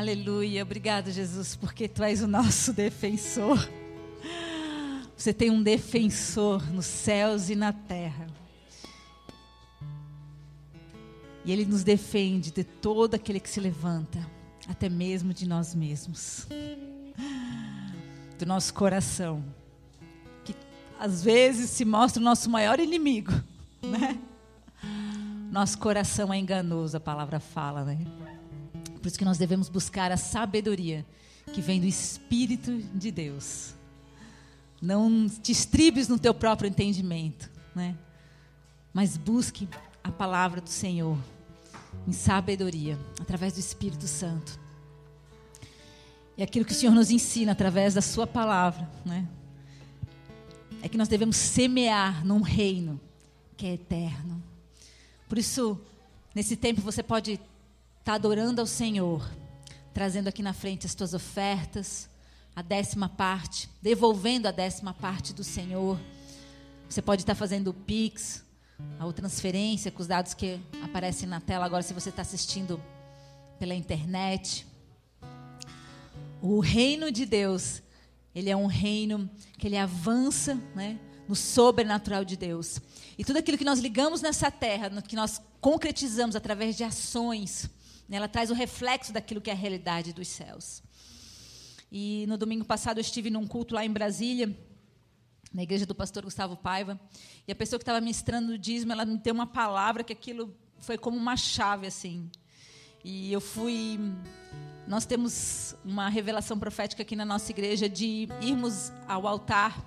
Aleluia. Obrigado, Jesus, porque tu és o nosso defensor. Você tem um defensor nos céus e na terra. E ele nos defende de todo aquele que se levanta, até mesmo de nós mesmos. Do nosso coração, que às vezes se mostra o nosso maior inimigo, né? Nosso coração é enganoso, a palavra fala, né? Por isso que nós devemos buscar a sabedoria que vem do Espírito de Deus. Não te estribes no teu próprio entendimento, né? Mas busque a palavra do Senhor em sabedoria, através do Espírito Santo. E aquilo que o Senhor nos ensina através da Sua palavra, né? É que nós devemos semear num reino que é eterno. Por isso, nesse tempo você pode está adorando ao Senhor, trazendo aqui na frente as tuas ofertas, a décima parte, devolvendo a décima parte do Senhor. Você pode estar fazendo o Pix, a transferência com os dados que aparecem na tela agora, se você está assistindo pela internet. O reino de Deus, ele é um reino que ele avança, né, no sobrenatural de Deus. E tudo aquilo que nós ligamos nessa terra, que nós concretizamos através de ações? Ela traz o reflexo daquilo que é a realidade dos céus. E no domingo passado eu estive num culto lá em Brasília, na igreja do pastor Gustavo Paiva, e a pessoa que estava ministrando o dízimo, ela me deu uma palavra que aquilo foi como uma chave assim. E eu fui nós temos uma revelação profética aqui na nossa igreja de irmos ao altar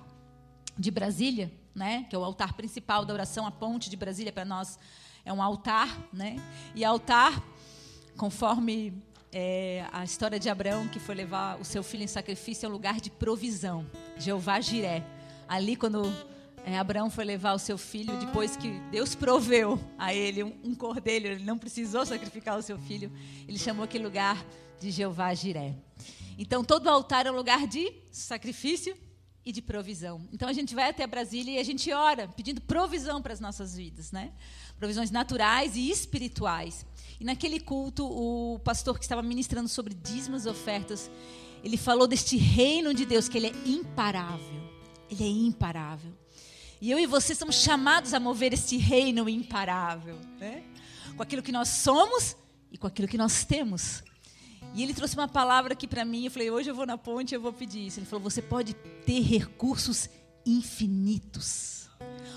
de Brasília, né, que é o altar principal da oração, a ponte de Brasília para nós é um altar, né? E altar conforme é, a história de Abraão, que foi levar o seu filho em sacrifício, é um lugar de provisão. Jeová Jiré. Ali, quando é, Abraão foi levar o seu filho, depois que Deus proveu a ele um, um cordeiro, ele não precisou sacrificar o seu filho, ele chamou aquele lugar de Jeová Jiré. Então, todo altar é um lugar de sacrifício e de provisão. Então, a gente vai até Brasília e a gente ora, pedindo provisão para as nossas vidas, né? Provisões naturais e espirituais. E naquele culto, o pastor que estava ministrando sobre dízimos e ofertas, ele falou deste reino de Deus, que ele é imparável. Ele é imparável. E eu e você somos chamados a mover este reino imparável, né? com aquilo que nós somos e com aquilo que nós temos. E ele trouxe uma palavra aqui para mim. Eu falei, hoje eu vou na ponte eu vou pedir isso. Ele falou: você pode ter recursos infinitos.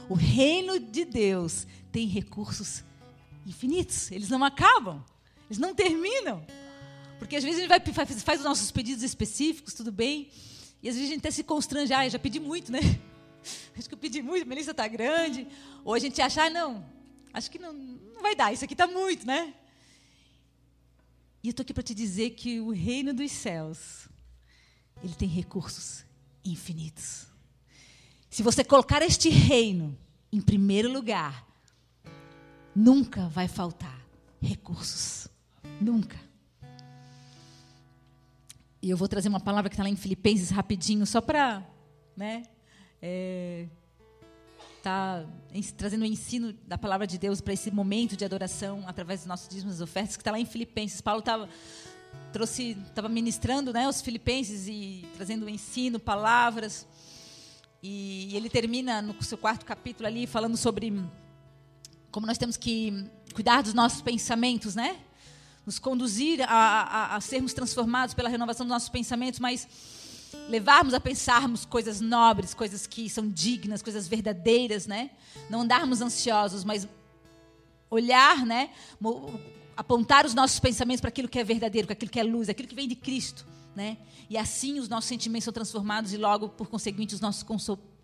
O reino de Deus tem recursos infinitos infinitos, eles não acabam, eles não terminam. Porque às vezes a gente vai, faz, os nossos pedidos específicos, tudo bem, e às vezes a gente até se constrange, ah, já pedi muito, né? Acho que eu pedi muito, minha lista está grande. Ou a gente acha, ah, não, acho que não, não vai dar, isso aqui está muito, né? E eu estou aqui para te dizer que o reino dos céus, ele tem recursos infinitos. Se você colocar este reino em primeiro lugar, nunca vai faltar recursos. Nunca. E eu vou trazer uma palavra que está lá em Filipenses rapidinho, só para. Né, é, tá trazendo o ensino da palavra de Deus para esse momento de adoração através dos nossos dízimos e ofertas, que está lá em Filipenses. Paulo estava trouxe estava ministrando né, os filipenses e trazendo o ensino, palavras. E, e ele termina no seu quarto capítulo ali falando sobre como nós temos que cuidar dos nossos pensamentos, né? Nos conduzir a, a, a sermos transformados pela renovação dos nossos pensamentos, mas levarmos a pensarmos coisas nobres, coisas que são dignas, coisas verdadeiras, né? Não andarmos ansiosos, mas olhar, né? Apontar os nossos pensamentos para aquilo que é verdadeiro, para aquilo que é luz, aquilo que vem de Cristo, né? E assim os nossos sentimentos são transformados e logo, por conseguinte, os nossos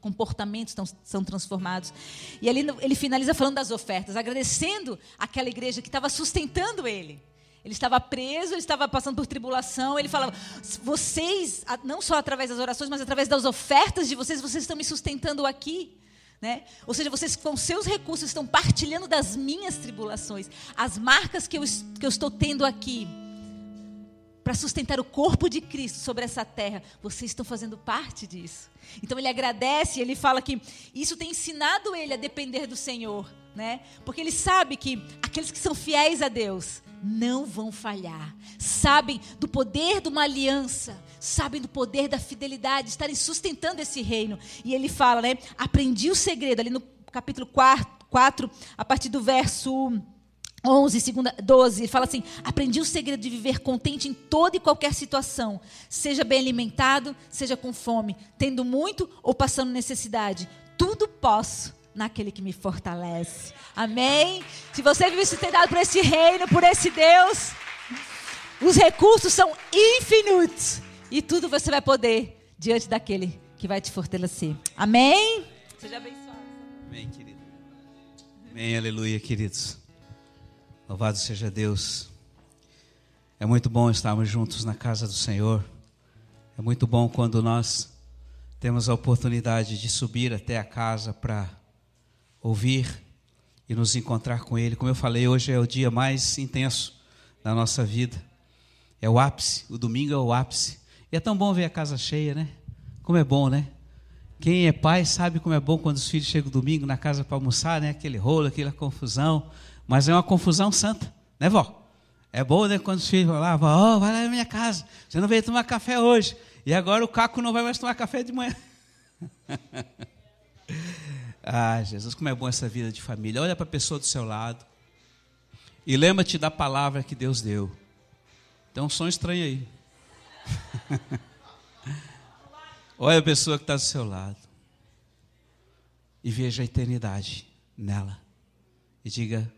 comportamentos tão, são transformados. E ali ele finaliza falando das ofertas, agradecendo aquela igreja que estava sustentando ele. Ele estava preso, ele estava passando por tribulação. Ele falava: vocês, não só através das orações, mas através das ofertas de vocês, vocês estão me sustentando aqui. Né? Ou seja, vocês com seus recursos estão partilhando das minhas tribulações, as marcas que eu, que eu estou tendo aqui para sustentar o corpo de Cristo sobre essa terra. Vocês estão fazendo parte disso. Então ele agradece, ele fala que isso tem ensinado ele a depender do Senhor, né? Porque ele sabe que aqueles que são fiéis a Deus não vão falhar. sabem do poder de uma aliança, sabem do poder da fidelidade, estarem sustentando esse reino. E ele fala, né? Aprendi o segredo, ali no capítulo 4, 4 a partir do verso 11, segunda, 12, ele fala assim: Aprendi o segredo de viver contente em toda e qualquer situação, seja bem alimentado, seja com fome, tendo muito ou passando necessidade. Tudo posso naquele que me fortalece. Amém? Se você vive sustentado por esse reino, por esse Deus, os recursos são infinitos. E tudo você vai poder diante daquele que vai te fortalecer. Amém? Seja abençoado. Amém, querido. Amém, aleluia, queridos. Louvado seja Deus. É muito bom estarmos juntos na casa do Senhor. É muito bom quando nós temos a oportunidade de subir até a casa para ouvir e nos encontrar com Ele. Como eu falei, hoje é o dia mais intenso da nossa vida. É o ápice, o domingo é o ápice. E é tão bom ver a casa cheia, né? Como é bom, né? Quem é pai sabe como é bom quando os filhos chegam domingo na casa para almoçar, né? Aquele rolo, aquela confusão. Mas é uma confusão santa, né, vó? É bom, né? Quando os filhos vão lá, vó, oh, vai lá na minha casa. Você não veio tomar café hoje. E agora o Caco não vai mais tomar café de manhã. ah, Jesus, como é bom essa vida de família. Olha para a pessoa do seu lado. E lembra-te da palavra que Deus deu. Tem um som estranho aí. Olha a pessoa que está do seu lado. E veja a eternidade nela. E diga: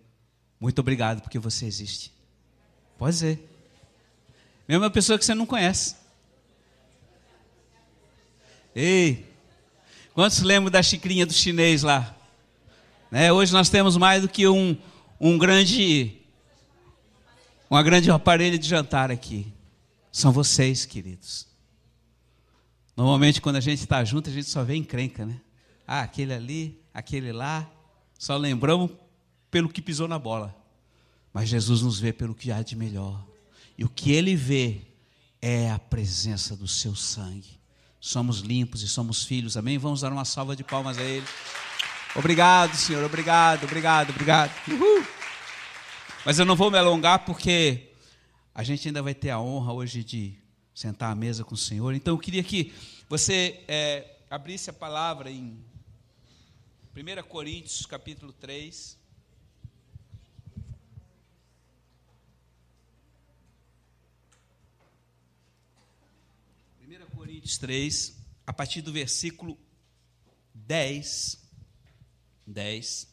Muito obrigado porque você existe. Pode ser. Mesmo uma pessoa que você não conhece. Ei, quantos lembram da xicrinha do chinês lá? Né? Hoje nós temos mais do que um, um grande, uma grande aparelho de jantar aqui. São vocês, queridos. Normalmente, quando a gente está junto, a gente só vê encrenca, né? Ah, aquele ali, aquele lá. Só lembramos pelo que pisou na bola. Mas Jesus nos vê pelo que há de melhor. E o que ele vê é a presença do seu sangue. Somos limpos e somos filhos, amém? Vamos dar uma salva de palmas a ele. Obrigado, Senhor, obrigado, obrigado, obrigado. Uhul. Mas eu não vou me alongar porque a gente ainda vai ter a honra hoje de sentar à mesa com o Senhor. Então eu queria que você é, abrisse a palavra em 1 Coríntios capítulo 3. Coríntios 3, a partir do versículo 10. 10.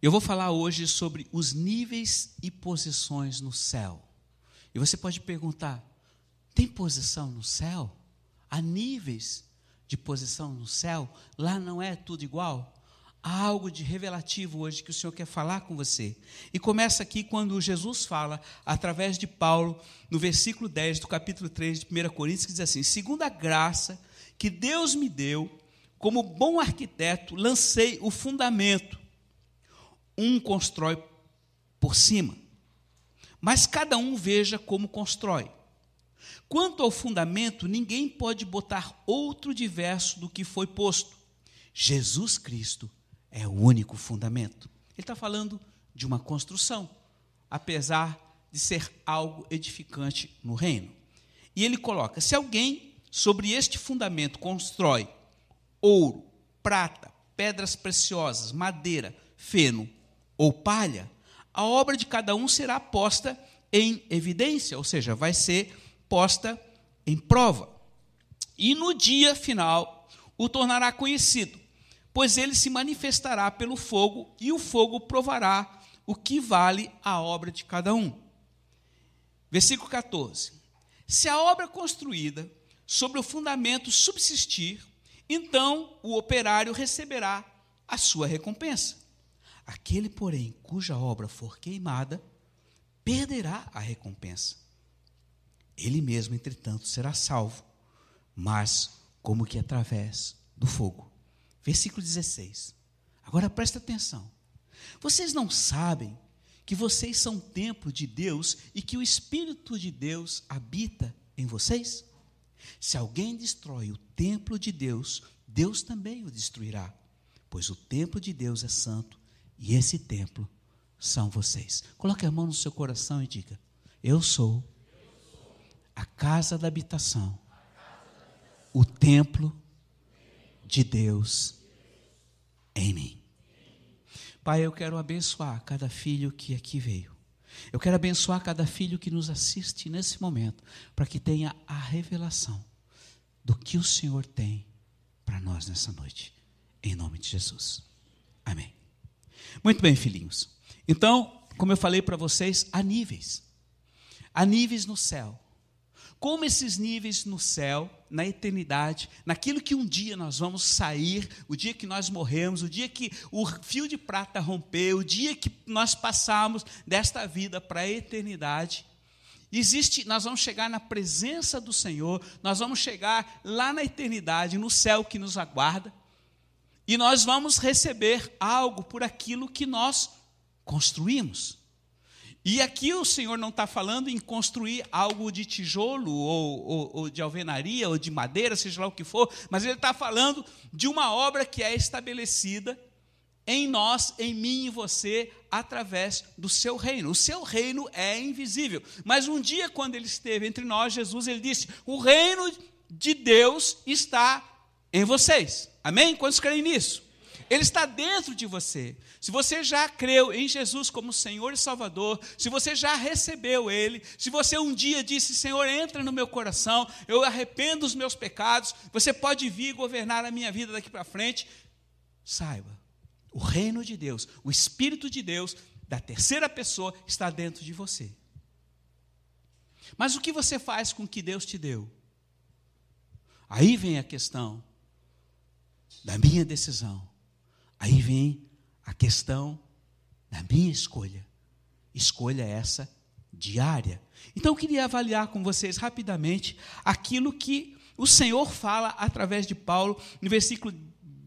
Eu vou falar hoje sobre os níveis e posições no céu. E você pode perguntar: tem posição no céu? Há níveis de posição no céu? Lá não é tudo igual? Há algo de revelativo hoje que o Senhor quer falar com você. E começa aqui quando Jesus fala, através de Paulo, no versículo 10 do capítulo 3 de 1 Coríntios, que diz assim: Segundo a graça que Deus me deu, como bom arquiteto, lancei o fundamento. Um constrói por cima, mas cada um veja como constrói. Quanto ao fundamento, ninguém pode botar outro diverso do que foi posto. Jesus Cristo é o único fundamento. Ele está falando de uma construção, apesar de ser algo edificante no reino. E ele coloca: se alguém sobre este fundamento constrói ouro, prata, pedras preciosas, madeira, feno ou palha, a obra de cada um será posta em evidência, ou seja, vai ser posta em prova. E no dia final o tornará conhecido, pois ele se manifestará pelo fogo e o fogo provará o que vale a obra de cada um. Versículo 14: Se a obra construída sobre o fundamento subsistir, então o operário receberá a sua recompensa. Aquele, porém, cuja obra for queimada, perderá a recompensa. Ele mesmo, entretanto, será salvo, mas como que através do fogo. Versículo 16. Agora presta atenção. Vocês não sabem que vocês são templo de Deus e que o Espírito de Deus habita em vocês? Se alguém destrói o templo de Deus, Deus também o destruirá, pois o templo de Deus é santo e esse templo são vocês. Coloque a mão no seu coração e diga: Eu sou a casa da habitação, o templo de Deus em mim. Pai, eu quero abençoar cada filho que aqui veio. Eu quero abençoar cada filho que nos assiste nesse momento, para que tenha a revelação do que o Senhor tem para nós nessa noite. Em nome de Jesus. Amém. Muito bem, filhinhos. Então, como eu falei para vocês, há níveis. Há níveis no céu. Como esses níveis no céu, na eternidade, naquilo que um dia nós vamos sair, o dia que nós morremos, o dia que o fio de prata rompeu, o dia que nós passamos desta vida para a eternidade, existe, nós vamos chegar na presença do Senhor, nós vamos chegar lá na eternidade, no céu que nos aguarda, e nós vamos receber algo por aquilo que nós construímos. E aqui o Senhor não está falando em construir algo de tijolo, ou, ou, ou, de alvenaria, ou de madeira, seja lá o que for, mas Ele está falando de uma obra que é estabelecida em nós, em mim e você, através do seu reino. O seu reino é invisível. Mas um dia, quando Ele esteve entre nós, Jesus, Ele disse: O reino de Deus está em vocês. Amém? Quantos creem nisso? Ele está dentro de você. Se você já creu em Jesus como Senhor e Salvador, se você já recebeu Ele, se você um dia disse: Senhor, entra no meu coração, eu arrependo dos meus pecados, você pode vir governar a minha vida daqui para frente. Saiba, o reino de Deus, o Espírito de Deus, da terceira pessoa, está dentro de você. Mas o que você faz com o que Deus te deu? Aí vem a questão da minha decisão Aí vem a questão da minha escolha. Escolha essa diária. Então eu queria avaliar com vocês rapidamente aquilo que o Senhor fala através de Paulo no versículo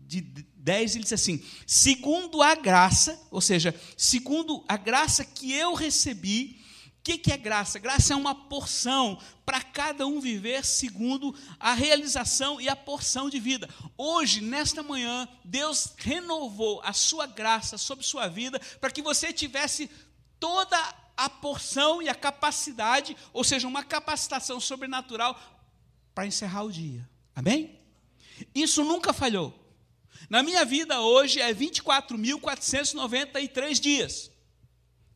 de 10, ele diz assim: segundo a graça, ou seja, segundo a graça que eu recebi, que, que é graça? Graça é uma porção para cada um viver segundo a realização e a porção de vida. Hoje, nesta manhã, Deus renovou a sua graça sobre sua vida para que você tivesse toda a porção e a capacidade, ou seja, uma capacitação sobrenatural para encerrar o dia. Amém? Isso nunca falhou. Na minha vida hoje é 24.493 dias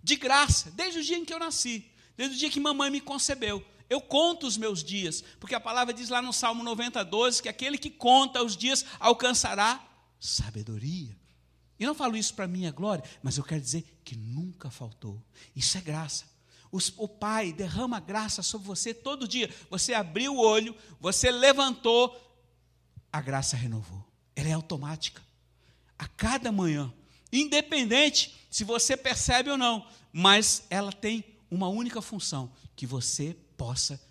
de graça, desde o dia em que eu nasci, desde o dia que mamãe me concebeu. Eu conto os meus dias, porque a palavra diz lá no Salmo 90, 12, que aquele que conta os dias alcançará sabedoria. E não falo isso para minha glória, mas eu quero dizer que nunca faltou. Isso é graça. O Pai derrama graça sobre você todo dia. Você abriu o olho, você levantou, a graça renovou. Ela é automática. A cada manhã, independente se você percebe ou não, mas ela tem uma única função: que você possa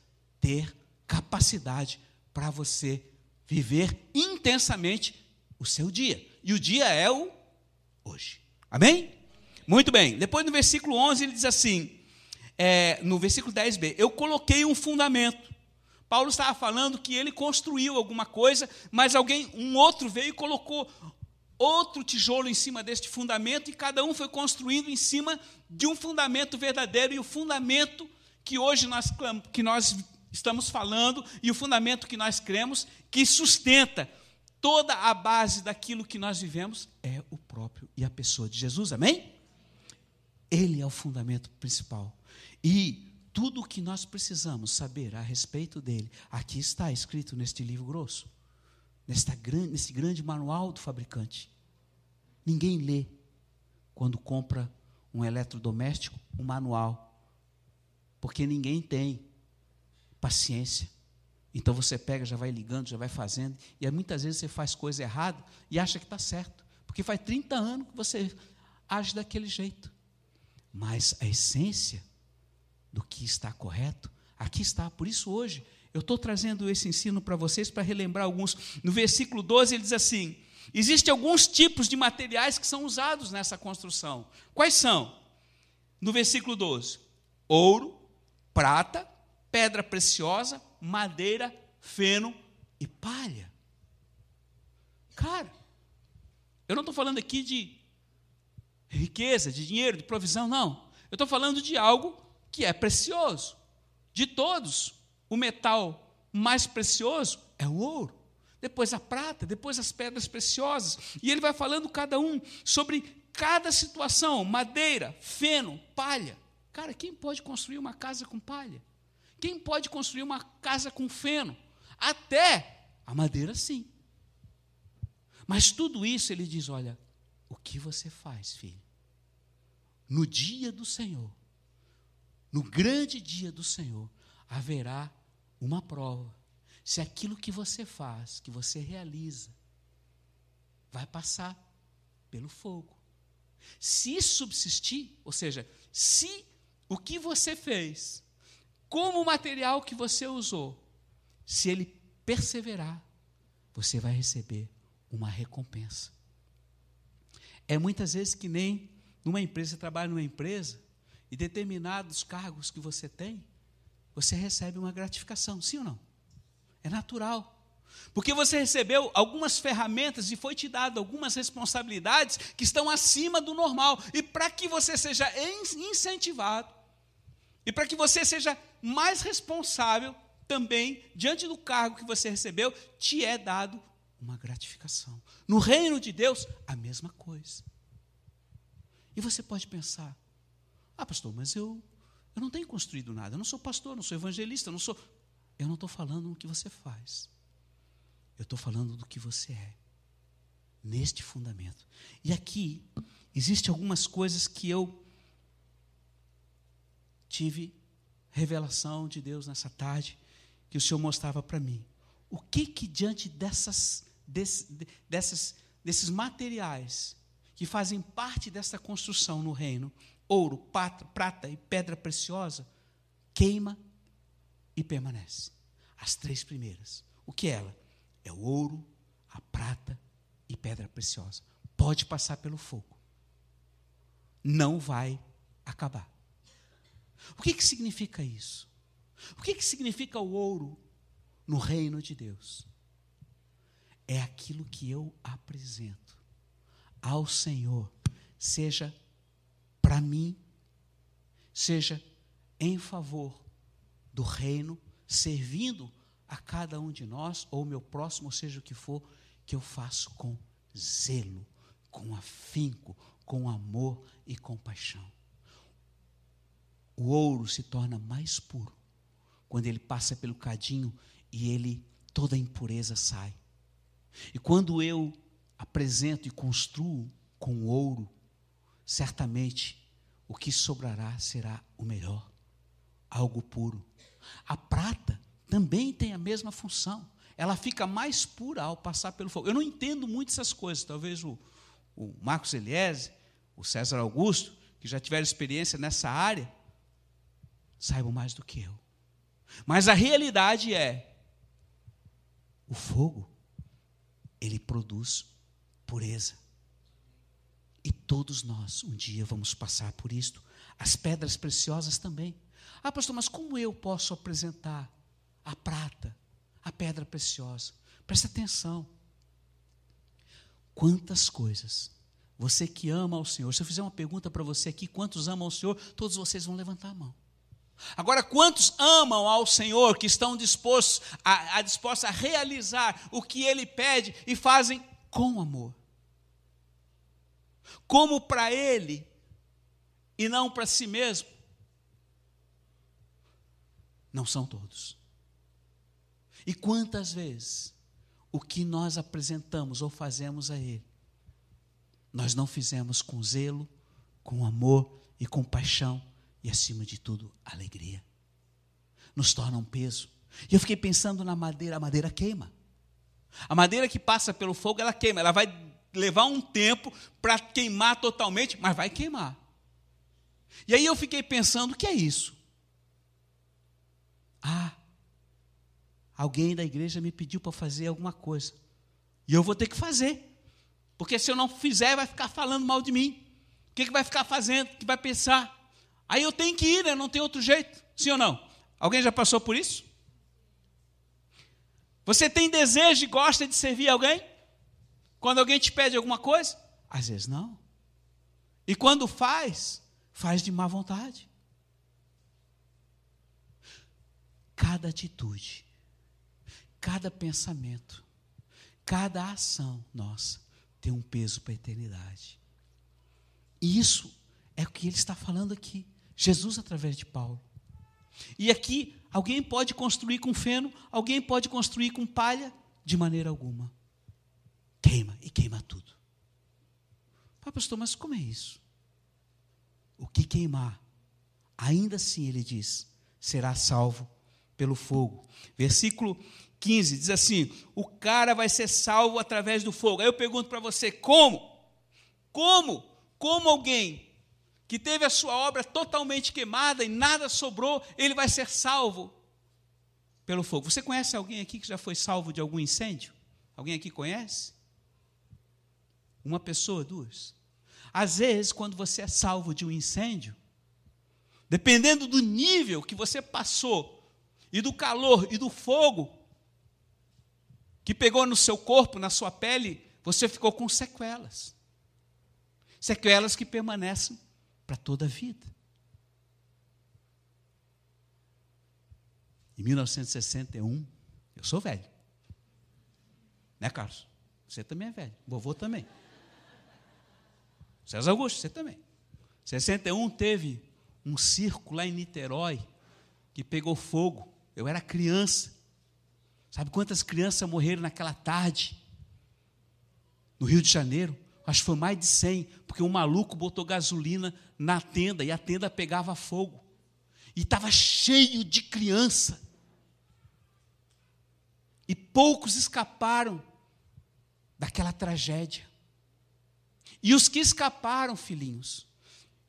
ter capacidade para você viver intensamente o seu dia. E o dia é o hoje. Amém? Muito bem. Depois no versículo 11 ele diz assim, é, no versículo 10b: Eu coloquei um fundamento. Paulo estava falando que ele construiu alguma coisa, mas alguém, um outro veio e colocou outro tijolo em cima deste fundamento e cada um foi construindo em cima de um fundamento verdadeiro e o fundamento que hoje nós, que nós estamos falando e o fundamento que nós cremos que sustenta toda a base daquilo que nós vivemos é o próprio e a pessoa de Jesus, amém? Ele é o fundamento principal. E tudo o que nós precisamos saber a respeito dele, aqui está escrito neste livro grosso, nesta, nesse grande manual do fabricante. Ninguém lê, quando compra um eletrodoméstico, um manual. Porque ninguém tem paciência. Então você pega, já vai ligando, já vai fazendo, e muitas vezes você faz coisa errada e acha que está certo. Porque faz 30 anos que você age daquele jeito. Mas a essência do que está correto, aqui está. Por isso hoje eu estou trazendo esse ensino para vocês para relembrar alguns. No versículo 12 ele diz assim: Existem alguns tipos de materiais que são usados nessa construção. Quais são? No versículo 12: ouro, prata, pedra preciosa, madeira, feno e palha. Cara, eu não estou falando aqui de riqueza, de dinheiro, de provisão, não. Eu estou falando de algo que é precioso. De todos, o metal mais precioso é o ouro. Depois a prata, depois as pedras preciosas. E ele vai falando cada um sobre cada situação: madeira, feno, palha. Cara, quem pode construir uma casa com palha? Quem pode construir uma casa com feno? Até a madeira, sim. Mas tudo isso ele diz: olha, o que você faz, filho? No dia do Senhor, no grande dia do Senhor, haverá uma prova. Se aquilo que você faz, que você realiza, vai passar pelo fogo. Se subsistir, ou seja, se o que você fez, como o material que você usou, se ele perseverar, você vai receber uma recompensa. É muitas vezes que nem numa empresa, você trabalha numa empresa, e determinados cargos que você tem, você recebe uma gratificação, sim ou não? É natural. Porque você recebeu algumas ferramentas e foi te dado algumas responsabilidades que estão acima do normal. E para que você seja incentivado, e para que você seja mais responsável também, diante do cargo que você recebeu, te é dado uma gratificação. No reino de Deus, a mesma coisa. E você pode pensar: ah, pastor, mas eu, eu não tenho construído nada. Eu não sou pastor, não sou evangelista, não sou. Eu não estou falando do que você faz. Eu estou falando do que você é. Neste fundamento. E aqui, existem algumas coisas que eu tive revelação de Deus nessa tarde, que o Senhor mostrava para mim. O que que diante dessas, desse, dessas, desses materiais que fazem parte dessa construção no reino, ouro, prata, prata e pedra preciosa, queima e permanece. As três primeiras. O que é ela? É o ouro, a prata e pedra preciosa. Pode passar pelo fogo. Não vai acabar. O que, que significa isso? O que, que significa o ouro no reino de Deus? É aquilo que eu apresento ao Senhor, seja para mim, seja em favor do reino, servindo a cada um de nós, ou meu próximo, seja o que for, que eu faço com zelo, com afinco, com amor e compaixão. O ouro se torna mais puro quando ele passa pelo cadinho e ele toda a impureza sai. E quando eu apresento e construo com ouro, certamente o que sobrará será o melhor, algo puro. A prata também tem a mesma função. Ela fica mais pura ao passar pelo fogo. Eu não entendo muito essas coisas. Talvez o, o Marcos Eliese, o César Augusto, que já tiveram experiência nessa área, saibam mais do que eu. Mas a realidade é: o fogo, ele produz pureza. E todos nós um dia vamos passar por isto. As pedras preciosas também. Ah, pastor, mas como eu posso apresentar a prata, a pedra preciosa? Presta atenção. Quantas coisas você que ama ao Senhor, se eu fizer uma pergunta para você aqui, quantos amam ao Senhor, todos vocês vão levantar a mão. Agora, quantos amam ao Senhor, que estão dispostos a, a, dispostos a realizar o que Ele pede e fazem com amor? como para ele e não para si mesmo? Não são todos. E quantas vezes o que nós apresentamos ou fazemos a Ele, nós não fizemos com zelo, com amor e com paixão e, acima de tudo, alegria. Nos torna um peso. E eu fiquei pensando na madeira, a madeira queima. A madeira que passa pelo fogo, ela queima, ela vai levar um tempo para queimar totalmente, mas vai queimar. E aí eu fiquei pensando: o que é isso? Ah, alguém da igreja me pediu para fazer alguma coisa. E eu vou ter que fazer. Porque se eu não fizer, vai ficar falando mal de mim. O que, que vai ficar fazendo? O que vai pensar? Aí eu tenho que ir, né? não tem outro jeito. Sim ou não? Alguém já passou por isso? Você tem desejo e gosta de servir alguém? Quando alguém te pede alguma coisa? Às vezes não. E quando faz, faz de má vontade. Cada atitude, cada pensamento, cada ação nossa tem um peso para a eternidade. E isso é o que ele está falando aqui. Jesus através de Paulo. E aqui, alguém pode construir com feno, alguém pode construir com palha, de maneira alguma. Queima e queima tudo. Ah, pastor, mas como é isso? O que queimar, ainda assim, ele diz, será salvo pelo fogo. Versículo 15 diz assim: o cara vai ser salvo através do fogo. Aí eu pergunto para você: como? Como? Como alguém que teve a sua obra totalmente queimada e nada sobrou, ele vai ser salvo pelo fogo. Você conhece alguém aqui que já foi salvo de algum incêndio? Alguém aqui conhece? Uma pessoa, duas? Às vezes, quando você é salvo de um incêndio, dependendo do nível que você passou, e do calor e do fogo que pegou no seu corpo, na sua pele, você ficou com sequelas. Sequelas que permanecem para toda a vida. Em 1961, eu sou velho. Né, Carlos? Você também é velho. Vovô também. César Augusto, você também. 61 teve um circo lá em Niterói que pegou fogo. Eu era criança. Sabe quantas crianças morreram naquela tarde? No Rio de Janeiro? Acho que foi mais de 100, porque um maluco botou gasolina na tenda e a tenda pegava fogo. E estava cheio de criança. E poucos escaparam daquela tragédia. E os que escaparam, filhinhos,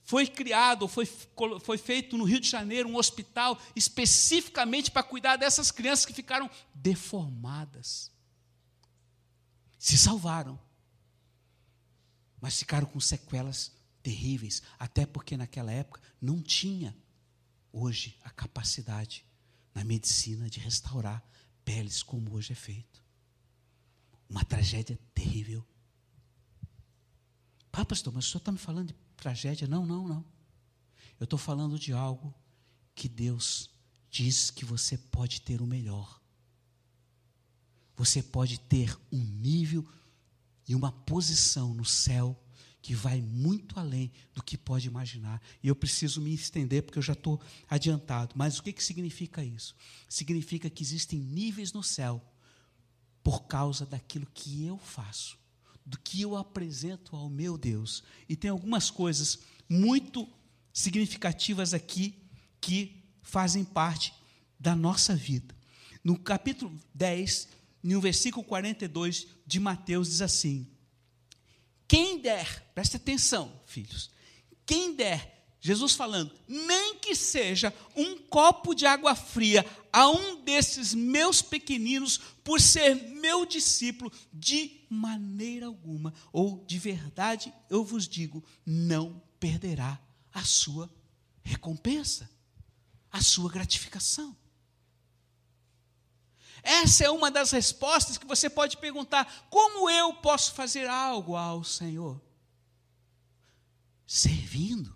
foi criado, foi, foi feito no Rio de Janeiro um hospital especificamente para cuidar dessas crianças que ficaram deformadas. Se salvaram, mas ficaram com sequelas terríveis, até porque naquela época não tinha hoje a capacidade na medicina de restaurar peles como hoje é feito. Uma tragédia terrível. Ah, pastor, mas o senhor está me falando de tragédia? Não, não, não. Eu estou falando de algo que Deus diz que você pode ter o melhor. Você pode ter um nível e uma posição no céu que vai muito além do que pode imaginar. E eu preciso me estender porque eu já estou adiantado. Mas o que, que significa isso? Significa que existem níveis no céu por causa daquilo que eu faço, do que eu apresento ao meu Deus. E tem algumas coisas muito significativas aqui que fazem parte da nossa vida. No capítulo 10, no versículo 42 de Mateus, diz assim: quem der, preste atenção, filhos, quem der, Jesus falando, nem que seja um copo de água fria a um desses meus pequeninos, por ser meu discípulo, de maneira alguma, ou de verdade eu vos digo, não perderá a sua recompensa, a sua gratificação. Essa é uma das respostas que você pode perguntar: como eu posso fazer algo ao Senhor? Servindo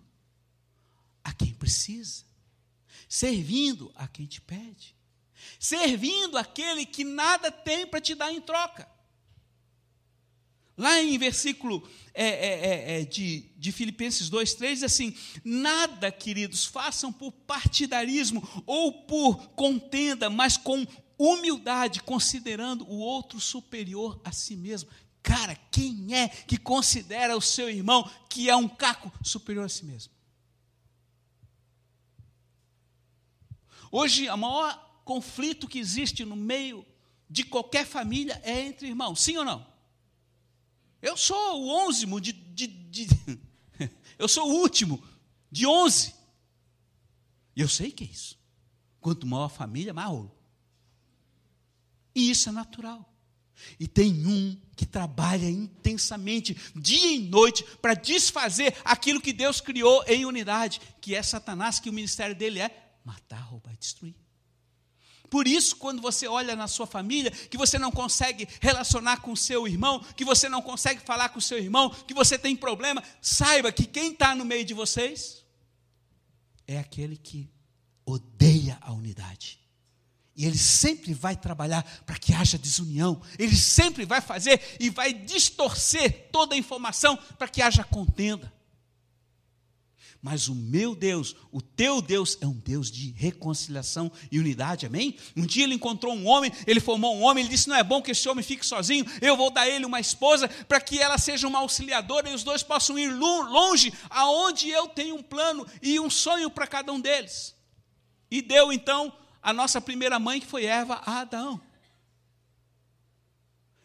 a quem precisa, servindo a quem te pede, servindo aquele que nada tem para te dar em troca. Lá em versículo é, é, é, é de, de Filipenses 2,3 diz assim: Nada, queridos, façam por partidarismo ou por contenda, mas com humildade, considerando o outro superior a si mesmo. Cara, quem é que considera o seu irmão que é um caco superior a si mesmo? Hoje, o maior conflito que existe no meio de qualquer família é entre irmãos, sim ou não? Eu sou o onzimo de, de, de eu sou o último de onze. E eu sei que é isso. Quanto maior a família, mais rolo. E isso é natural. E tem um que trabalha intensamente, dia e noite, para desfazer aquilo que Deus criou em unidade, que é Satanás, que o ministério dele é matar, roubar e destruir. Por isso, quando você olha na sua família, que você não consegue relacionar com seu irmão, que você não consegue falar com seu irmão, que você tem problema, saiba que quem está no meio de vocês é aquele que odeia a unidade E ele sempre vai trabalhar para que haja desunião. Ele sempre vai fazer e vai distorcer toda a informação para que haja contenda. Mas o meu Deus, o teu Deus, é um Deus de reconciliação e unidade, amém? Um dia ele encontrou um homem, ele formou um homem, ele disse: Não é bom que esse homem fique sozinho, eu vou dar ele uma esposa para que ela seja uma auxiliadora e os dois possam ir longe, aonde eu tenho um plano e um sonho para cada um deles. E deu então a nossa primeira mãe, que foi Eva, a Adão.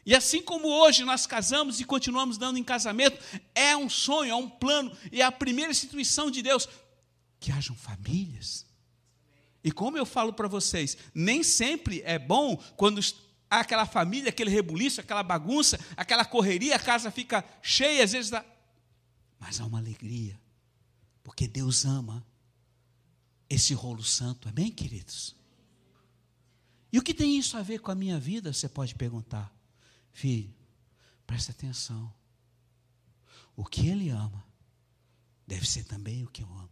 E assim como hoje nós casamos e continuamos dando em casamento, é um sonho, é um plano, e é a primeira instituição de Deus que hajam famílias. E como eu falo para vocês, nem sempre é bom quando há aquela família, aquele rebuliço, aquela bagunça, aquela correria, a casa fica cheia, às vezes dá. Mas há uma alegria, porque Deus ama esse rolo santo, amém, queridos? E o que tem isso a ver com a minha vida, você pode perguntar. Filho, presta atenção. O que ele ama deve ser também o que eu amo.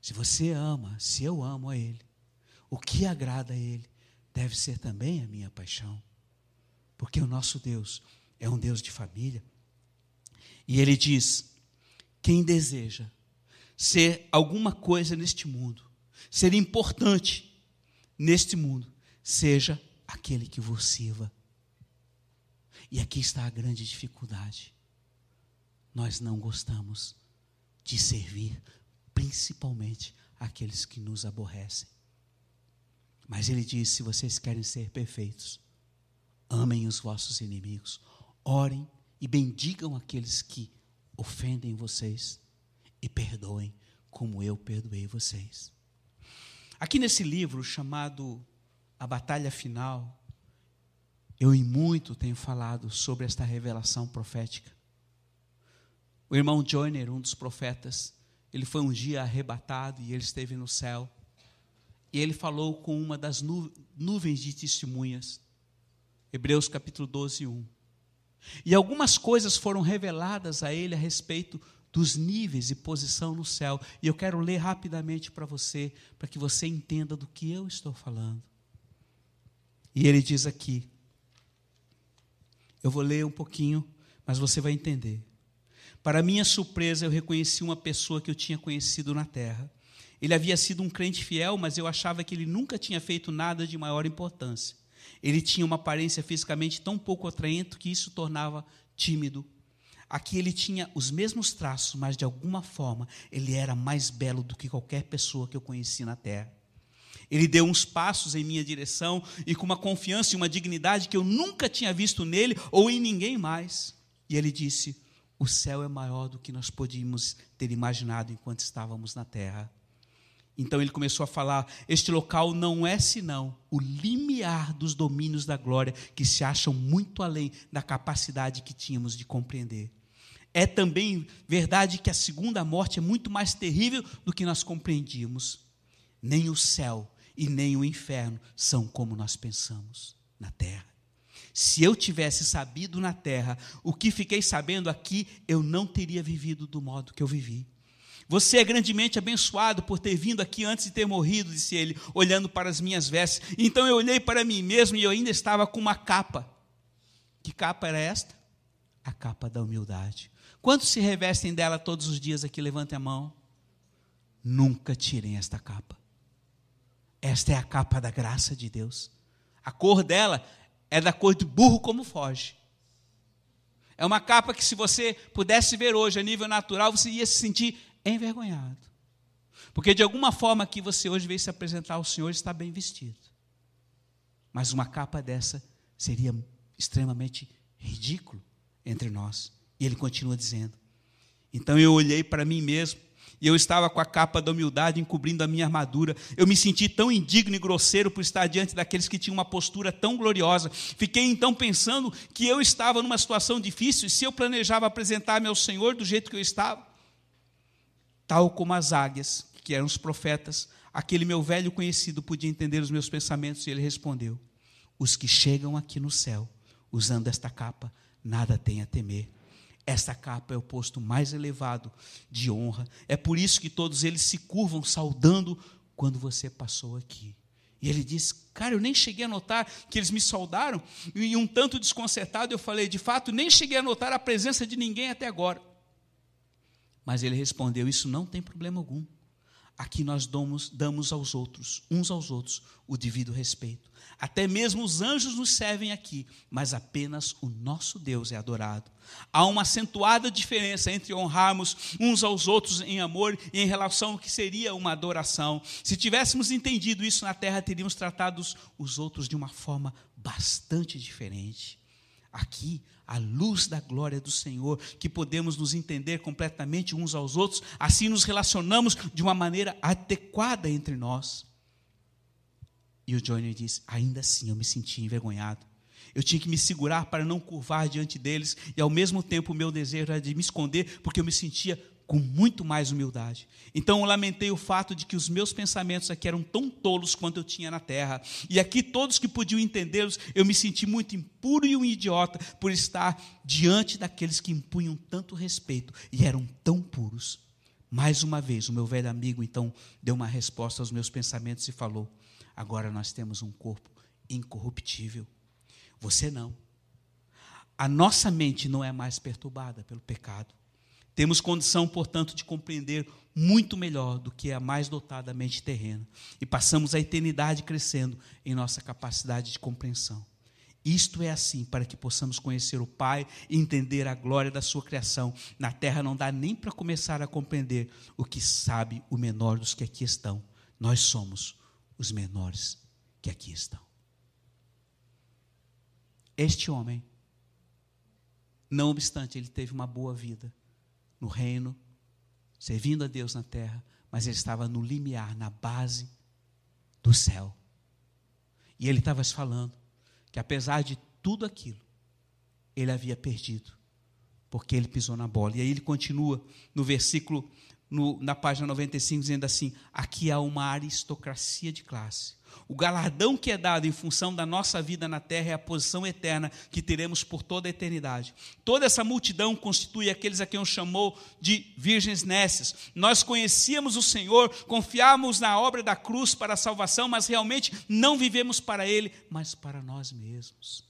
Se você ama, se eu amo a ele, o que agrada a ele deve ser também a minha paixão. Porque o nosso Deus é um Deus de família. E ele diz: quem deseja ser alguma coisa neste mundo, ser importante neste mundo, seja aquele que vos sirva e aqui está a grande dificuldade. Nós não gostamos de servir, principalmente aqueles que nos aborrecem. Mas ele diz: se vocês querem ser perfeitos, amem os vossos inimigos, orem e bendigam aqueles que ofendem vocês e perdoem como eu perdoei vocês. Aqui nesse livro chamado A Batalha Final, eu em muito tenho falado sobre esta revelação profética. O irmão Joyner, um dos profetas, ele foi um dia arrebatado e ele esteve no céu. E ele falou com uma das nu nuvens de testemunhas. Hebreus capítulo 12, 1. E algumas coisas foram reveladas a ele a respeito dos níveis e posição no céu. E eu quero ler rapidamente para você, para que você entenda do que eu estou falando. E ele diz aqui: eu vou ler um pouquinho, mas você vai entender. Para minha surpresa, eu reconheci uma pessoa que eu tinha conhecido na terra. Ele havia sido um crente fiel, mas eu achava que ele nunca tinha feito nada de maior importância. Ele tinha uma aparência fisicamente tão pouco atraente que isso tornava tímido. Aqui ele tinha os mesmos traços, mas de alguma forma ele era mais belo do que qualquer pessoa que eu conheci na terra. Ele deu uns passos em minha direção e com uma confiança e uma dignidade que eu nunca tinha visto nele ou em ninguém mais. E ele disse: O céu é maior do que nós podíamos ter imaginado enquanto estávamos na terra. Então ele começou a falar: Este local não é senão o limiar dos domínios da glória que se acham muito além da capacidade que tínhamos de compreender. É também verdade que a segunda morte é muito mais terrível do que nós compreendíamos. Nem o céu e nem o inferno são como nós pensamos na terra. Se eu tivesse sabido na terra o que fiquei sabendo aqui, eu não teria vivido do modo que eu vivi. Você é grandemente abençoado por ter vindo aqui antes de ter morrido, disse ele, olhando para as minhas vestes. Então eu olhei para mim mesmo e eu ainda estava com uma capa. Que capa era esta? A capa da humildade. Quantos se revestem dela todos os dias aqui? Levantem a mão. Nunca tirem esta capa. Esta é a capa da graça de Deus. A cor dela é da cor de burro como foge. É uma capa que, se você pudesse ver hoje a nível natural, você ia se sentir envergonhado. Porque de alguma forma que você hoje veio se apresentar ao Senhor está bem vestido. Mas uma capa dessa seria extremamente ridículo entre nós. E ele continua dizendo: Então eu olhei para mim mesmo e eu estava com a capa da humildade encobrindo a minha armadura. Eu me senti tão indigno e grosseiro por estar diante daqueles que tinham uma postura tão gloriosa. Fiquei então pensando que eu estava numa situação difícil e se eu planejava apresentar-me ao Senhor do jeito que eu estava. Tal como as águias, que eram os profetas, aquele meu velho conhecido podia entender os meus pensamentos e ele respondeu: Os que chegam aqui no céu usando esta capa, nada têm a temer esta capa é o posto mais elevado de honra. É por isso que todos eles se curvam saudando quando você passou aqui. E ele disse: Cara, eu nem cheguei a notar que eles me saudaram. E um tanto desconcertado, eu falei: De fato, nem cheguei a notar a presença de ninguém até agora. Mas ele respondeu: Isso não tem problema algum. Aqui nós damos, damos aos outros, uns aos outros, o devido respeito. Até mesmo os anjos nos servem aqui, mas apenas o nosso Deus é adorado. Há uma acentuada diferença entre honrarmos uns aos outros em amor e em relação ao que seria uma adoração. Se tivéssemos entendido isso na terra, teríamos tratado os outros de uma forma bastante diferente. Aqui, a luz da glória do Senhor, que podemos nos entender completamente uns aos outros, assim nos relacionamos de uma maneira adequada entre nós. E o Johnny disse: ainda assim eu me senti envergonhado. Eu tinha que me segurar para não curvar diante deles, e ao mesmo tempo o meu desejo era de me esconder, porque eu me sentia com muito mais humildade. Então eu lamentei o fato de que os meus pensamentos aqui eram tão tolos quanto eu tinha na terra. E aqui todos que podiam entendê-los, eu me senti muito impuro e um idiota por estar diante daqueles que impunham tanto respeito e eram tão puros. Mais uma vez, o meu velho amigo então deu uma resposta aos meus pensamentos e falou: Agora nós temos um corpo incorruptível. Você não. A nossa mente não é mais perturbada pelo pecado. Temos condição, portanto, de compreender muito melhor do que a mais dotada mente terrena. E passamos a eternidade crescendo em nossa capacidade de compreensão. Isto é assim para que possamos conhecer o Pai e entender a glória da sua criação. Na terra não dá nem para começar a compreender o que sabe o menor dos que aqui estão. Nós somos os menores que aqui estão. Este homem, não obstante, ele teve uma boa vida no reino, servindo a Deus na terra, mas ele estava no limiar, na base do céu. E ele estava falando que apesar de tudo aquilo, ele havia perdido, porque ele pisou na bola. E aí ele continua no versículo, no, na página 95, dizendo assim: aqui há uma aristocracia de classe o galardão que é dado em função da nossa vida na terra é a posição eterna que teremos por toda a eternidade. Toda essa multidão constitui aqueles a quem eu chamou de virgens nécias. Nós conhecíamos o Senhor, confiávamos na obra da cruz para a salvação, mas realmente não vivemos para Ele, mas para nós mesmos.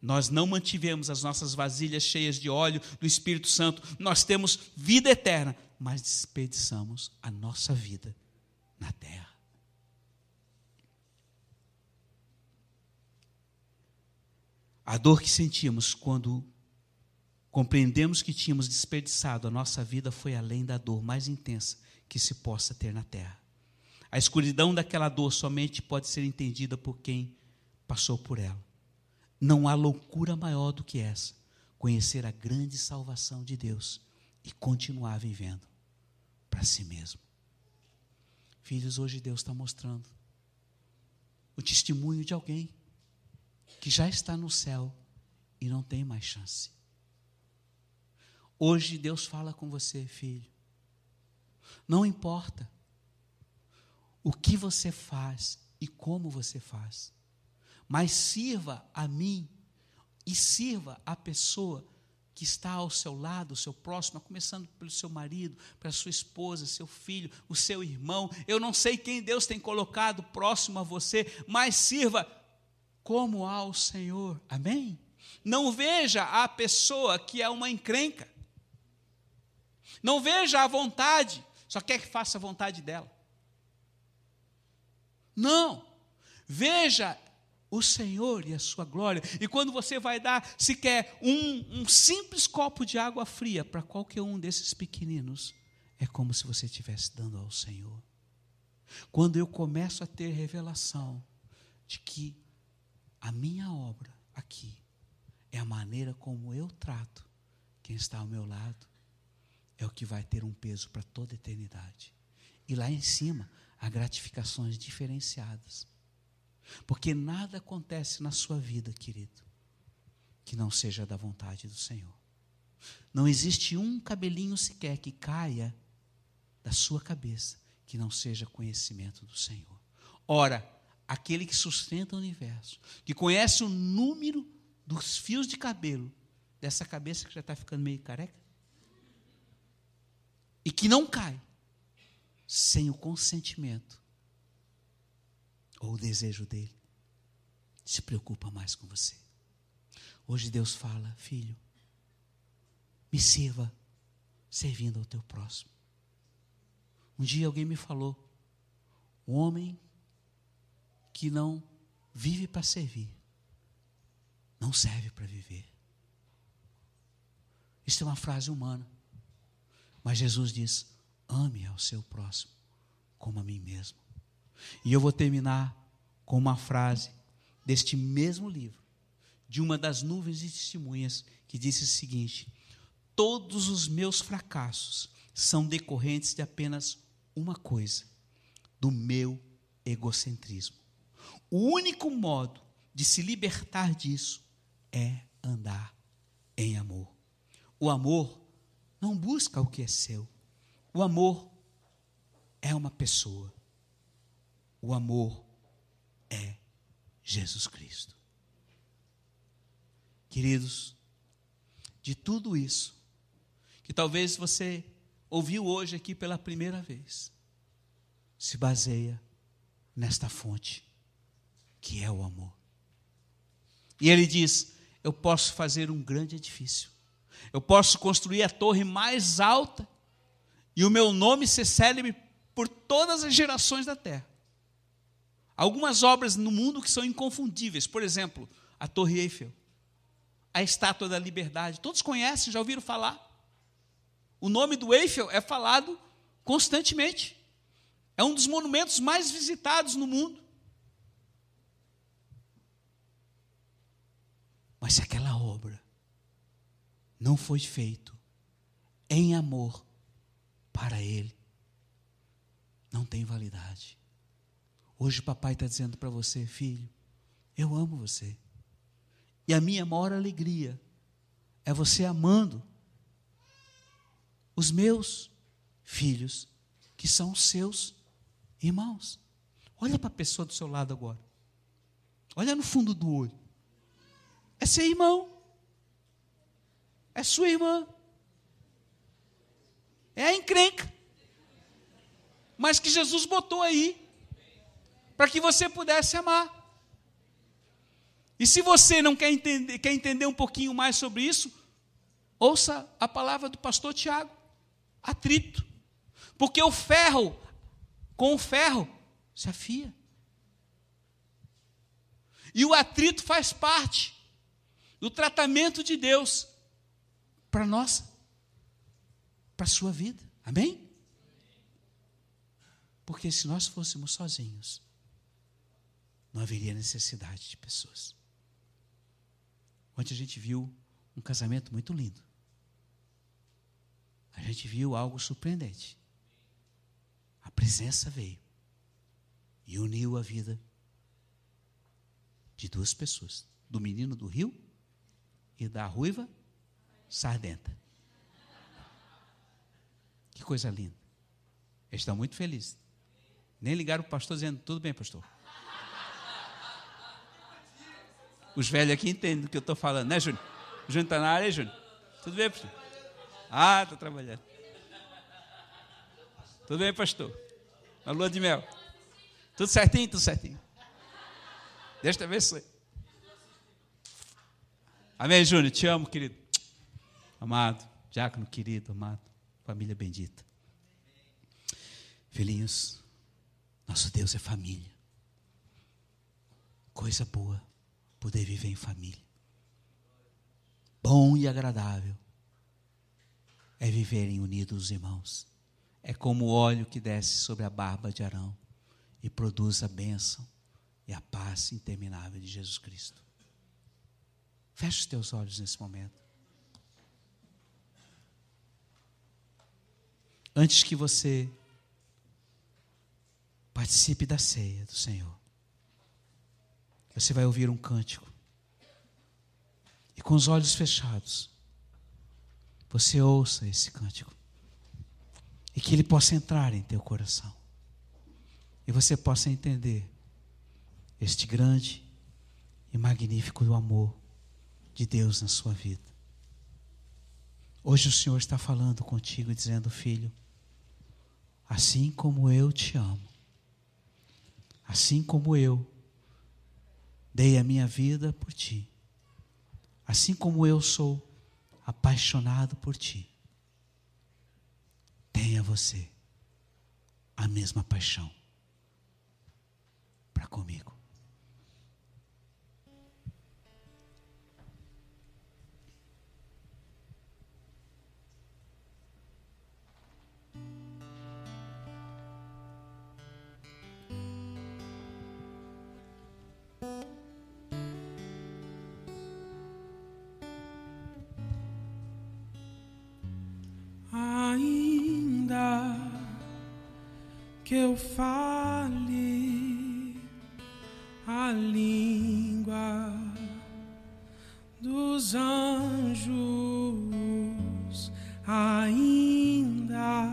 Nós não mantivemos as nossas vasilhas cheias de óleo do Espírito Santo. Nós temos vida eterna, mas desperdiçamos a nossa vida na terra. A dor que sentimos quando compreendemos que tínhamos desperdiçado a nossa vida foi além da dor mais intensa que se possa ter na terra. A escuridão daquela dor somente pode ser entendida por quem passou por ela. Não há loucura maior do que essa, conhecer a grande salvação de Deus e continuar vivendo para si mesmo. Filhos, hoje Deus está mostrando o testemunho de alguém que já está no céu e não tem mais chance. Hoje Deus fala com você, filho. Não importa o que você faz e como você faz, mas sirva a mim e sirva a pessoa que está ao seu lado, o seu próximo, começando pelo seu marido, pela sua esposa, seu filho, o seu irmão. Eu não sei quem Deus tem colocado próximo a você, mas sirva como ao Senhor. Amém? Não veja a pessoa que é uma encrenca. Não veja a vontade, só quer que faça a vontade dela. Não. Veja o Senhor e a sua glória. E quando você vai dar sequer um, um simples copo de água fria para qualquer um desses pequeninos, é como se você estivesse dando ao Senhor. Quando eu começo a ter revelação de que a minha obra aqui é a maneira como eu trato quem está ao meu lado, é o que vai ter um peso para toda a eternidade. E lá em cima, há gratificações diferenciadas. Porque nada acontece na sua vida, querido, que não seja da vontade do Senhor. Não existe um cabelinho sequer que caia da sua cabeça que não seja conhecimento do Senhor. Ora, aquele que sustenta o universo, que conhece o número dos fios de cabelo dessa cabeça que já está ficando meio careca, e que não cai sem o consentimento ou o desejo dele, se preocupa mais com você. Hoje Deus fala, filho, me sirva servindo ao teu próximo. Um dia alguém me falou, um homem que não vive para servir, não serve para viver. Isso é uma frase humana. Mas Jesus diz: ame ao seu próximo como a mim mesmo. E eu vou terminar com uma frase deste mesmo livro, de uma das nuvens de testemunhas, que disse o seguinte: Todos os meus fracassos são decorrentes de apenas uma coisa: do meu egocentrismo. O único modo de se libertar disso é andar em amor. O amor não busca o que é seu. O amor é uma pessoa. O amor é Jesus Cristo. Queridos, de tudo isso, que talvez você ouviu hoje aqui pela primeira vez, se baseia nesta fonte, que é o amor. E ele diz: Eu posso fazer um grande edifício, eu posso construir a torre mais alta, e o meu nome ser célebre por todas as gerações da terra. Algumas obras no mundo que são inconfundíveis, por exemplo, a Torre Eiffel, a Estátua da Liberdade. Todos conhecem, já ouviram falar? O nome do Eiffel é falado constantemente. É um dos monumentos mais visitados no mundo. Mas se aquela obra não foi feita em amor para Ele, não tem validade. Hoje o papai está dizendo para você, filho, eu amo você. E a minha maior alegria é você amando os meus filhos, que são seus irmãos. Olha para a pessoa do seu lado agora. Olha no fundo do olho. É seu irmão. É sua irmã. É a encrenca. Mas que Jesus botou aí para que você pudesse amar. E se você não quer entender, quer entender um pouquinho mais sobre isso, ouça a palavra do pastor Tiago: atrito. Porque o ferro, com o ferro, se afia. E o atrito faz parte do tratamento de Deus para nós, para a sua vida. Amém? Porque se nós fôssemos sozinhos, não haveria necessidade de pessoas. Ontem a gente viu um casamento muito lindo. A gente viu algo surpreendente. A presença veio e uniu a vida de duas pessoas: do menino do rio e da ruiva sardenta. Que coisa linda. Eles estão muito felizes. Nem ligaram o pastor dizendo: tudo bem, pastor. Os velhos aqui entendem do que eu estou falando, né, Júnior? O Júnior está na área, Júnior? Tudo bem, pastor? Ah, está trabalhando. Tudo bem, pastor? Na lua de mel. Tudo certinho? Tudo certinho. Deus te abençoe. Amém, Júnior? Te amo, querido. Amado, diácono querido, amado, família bendita. Filhinhos, nosso Deus é família. Coisa boa poder viver em família. Bom e agradável é viverem unidos os irmãos. É como o óleo que desce sobre a barba de Arão e produz a bênção e a paz interminável de Jesus Cristo. Feche os teus olhos nesse momento. Antes que você participe da ceia do Senhor, você vai ouvir um cântico. E com os olhos fechados, você ouça esse cântico. E que ele possa entrar em teu coração. E você possa entender este grande e magnífico amor de Deus na sua vida. Hoje o Senhor está falando contigo e dizendo, filho, assim como eu te amo, assim como eu dei a minha vida por ti, assim como eu sou apaixonado por ti, tenha você a mesma paixão para comigo. Que eu fale a língua dos anjos, ainda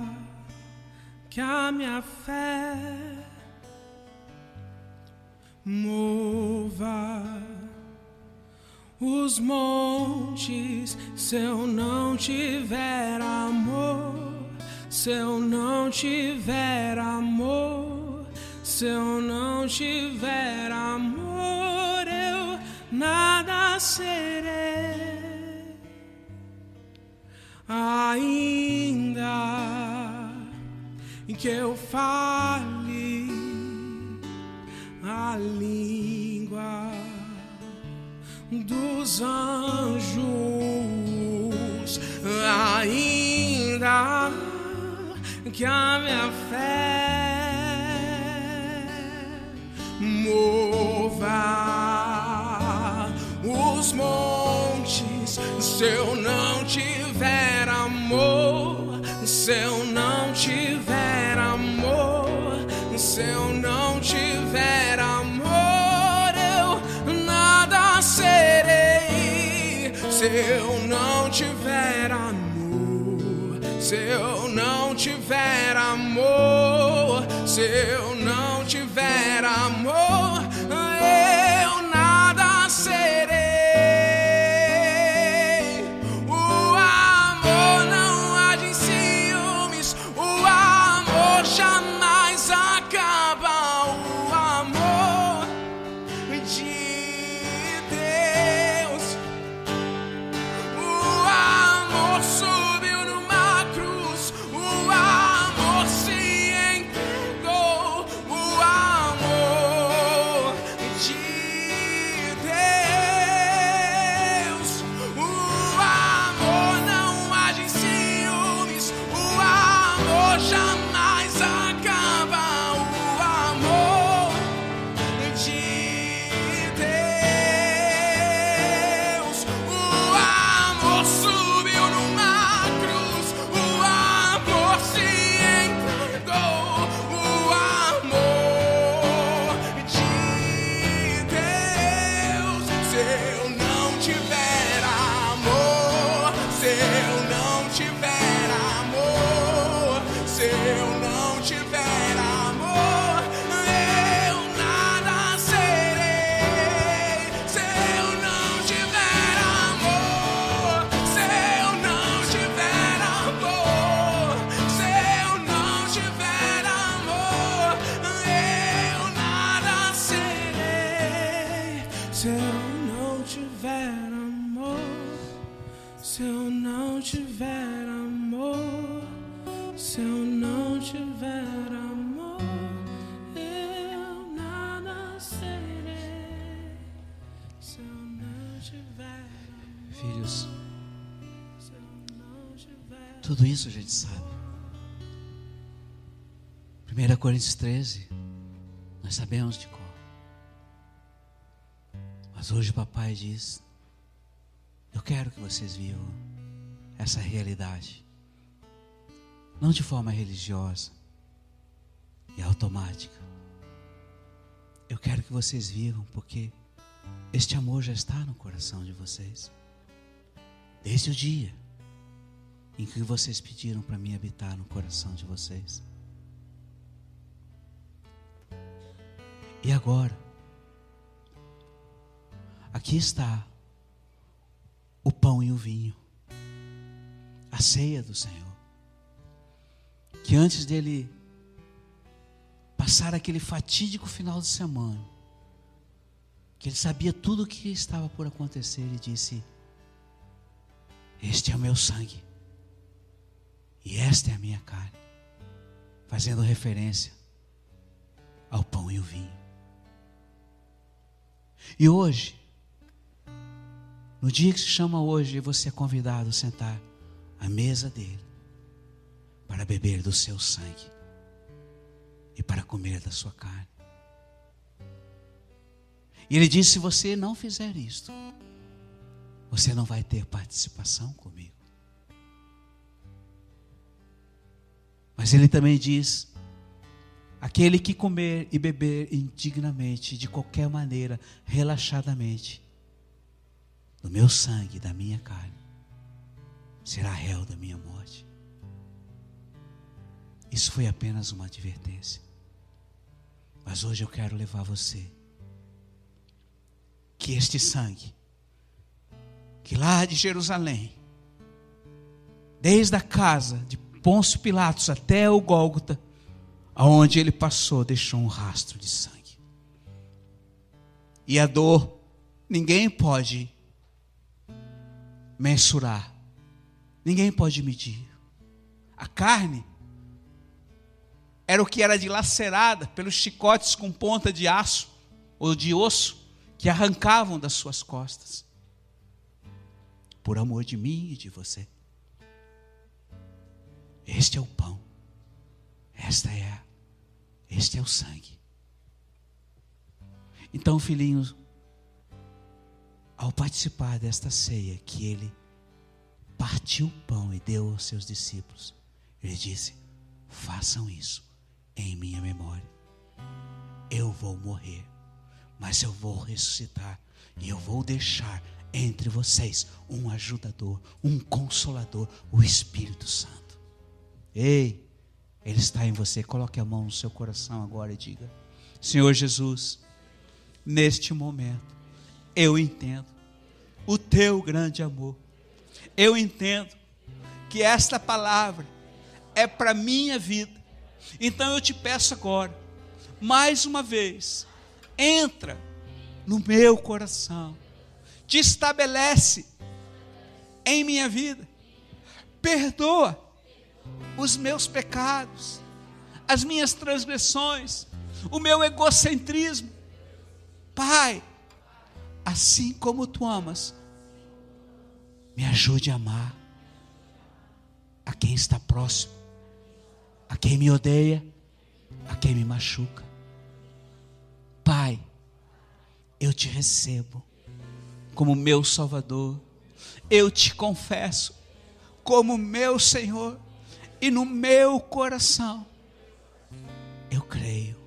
que a minha fé mova os montes se eu não tiver amor se eu não tiver amor, se eu não tiver amor, eu nada serei. Ainda que eu fale a língua dos anjos, ainda que a minha fé mova os montes. Se eu não tiver amor, se eu não tiver amor, se eu não tiver amor, eu nada serei. Se eu não tiver amor, se eu tiver amor, se eu não tiver Coríntios 13, nós sabemos de cor. Mas hoje o papai diz: Eu quero que vocês vivam essa realidade, não de forma religiosa e automática. Eu quero que vocês vivam, porque este amor já está no coração de vocês, desde o dia em que vocês pediram para mim habitar no coração de vocês. E agora, aqui está o pão e o vinho, a ceia do Senhor, que antes dele passar aquele fatídico final de semana, que ele sabia tudo o que estava por acontecer e disse: Este é o meu sangue, e esta é a minha carne, fazendo referência ao pão e o vinho. E hoje, no dia que se chama hoje, você é convidado a sentar à mesa dele para beber do seu sangue e para comer da sua carne. E ele disse: se você não fizer isto, você não vai ter participação comigo. Mas ele também diz: aquele que comer e beber indignamente, de qualquer maneira, relaxadamente, do meu sangue, da minha carne, será réu da minha morte. Isso foi apenas uma advertência. Mas hoje eu quero levar você que este sangue, que lá de Jerusalém, desde a casa de Pôncio Pilatos até o Gólgota, aonde ele passou, deixou um rastro de sangue. E a dor, ninguém pode mensurar, ninguém pode medir. A carne era o que era dilacerada pelos chicotes com ponta de aço ou de osso que arrancavam das suas costas. Por amor de mim e de você. Este é o pão. Esta é este é o sangue. Então, filhinhos, ao participar desta ceia que ele partiu o pão e deu aos seus discípulos, ele disse: façam isso em minha memória. Eu vou morrer, mas eu vou ressuscitar e eu vou deixar entre vocês um ajudador, um consolador, o Espírito Santo. Ei, ele está em você. Coloque a mão no seu coração agora e diga: Senhor Jesus, neste momento, eu entendo o teu grande amor. Eu entendo que esta palavra é para minha vida então eu te peço agora, mais uma vez, entra no meu coração, te estabelece em minha vida, perdoa os meus pecados, as minhas transgressões, o meu egocentrismo. Pai, assim como tu amas, me ajude a amar a quem está próximo a quem me odeia, a quem me machuca. Pai, eu te recebo como meu Salvador, eu te confesso como meu Senhor, e no meu coração eu creio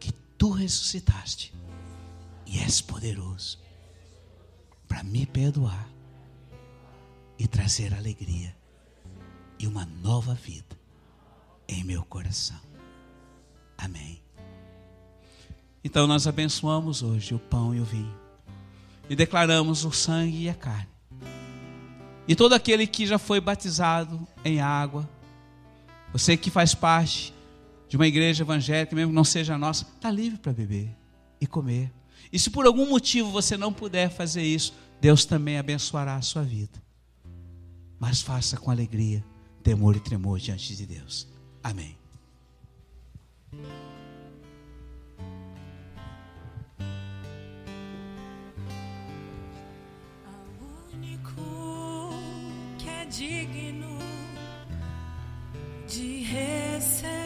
que tu ressuscitaste e és poderoso para me perdoar e trazer alegria e uma nova vida em meu coração. Amém. Então nós abençoamos hoje o pão e o vinho. E declaramos o sangue e a carne. E todo aquele que já foi batizado em água, você que faz parte de uma igreja evangélica, mesmo que não seja nossa, está livre para beber e comer. E se por algum motivo você não puder fazer isso, Deus também abençoará a sua vida. Mas faça com alegria, temor e tremor diante de Deus. Amém. É digno de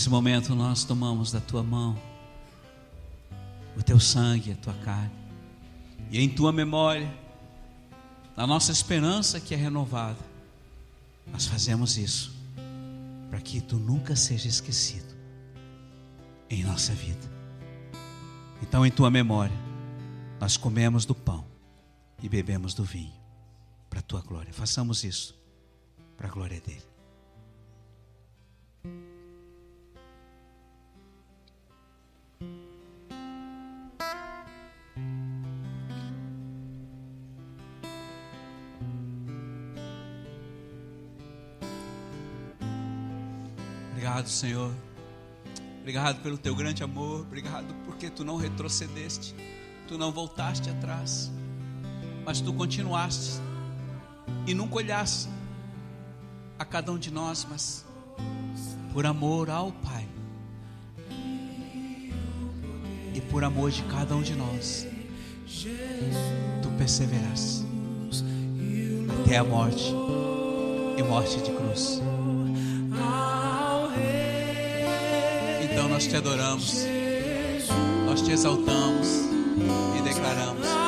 nesse momento nós tomamos da tua mão o teu sangue, a tua carne, e em tua memória, na nossa esperança que é renovada, nós fazemos isso para que tu nunca seja esquecido em nossa vida. Então, em tua memória, nós comemos do pão e bebemos do vinho para a tua glória. Façamos isso para a glória dele. Senhor. Obrigado pelo teu grande amor. Obrigado porque tu não retrocedeste, tu não voltaste atrás, mas tu continuaste e nunca olhaste a cada um de nós, mas por amor ao Pai e por amor de cada um de nós, tu perseveraste até a morte e morte de cruz. Nós te adoramos, nós te exaltamos e declaramos.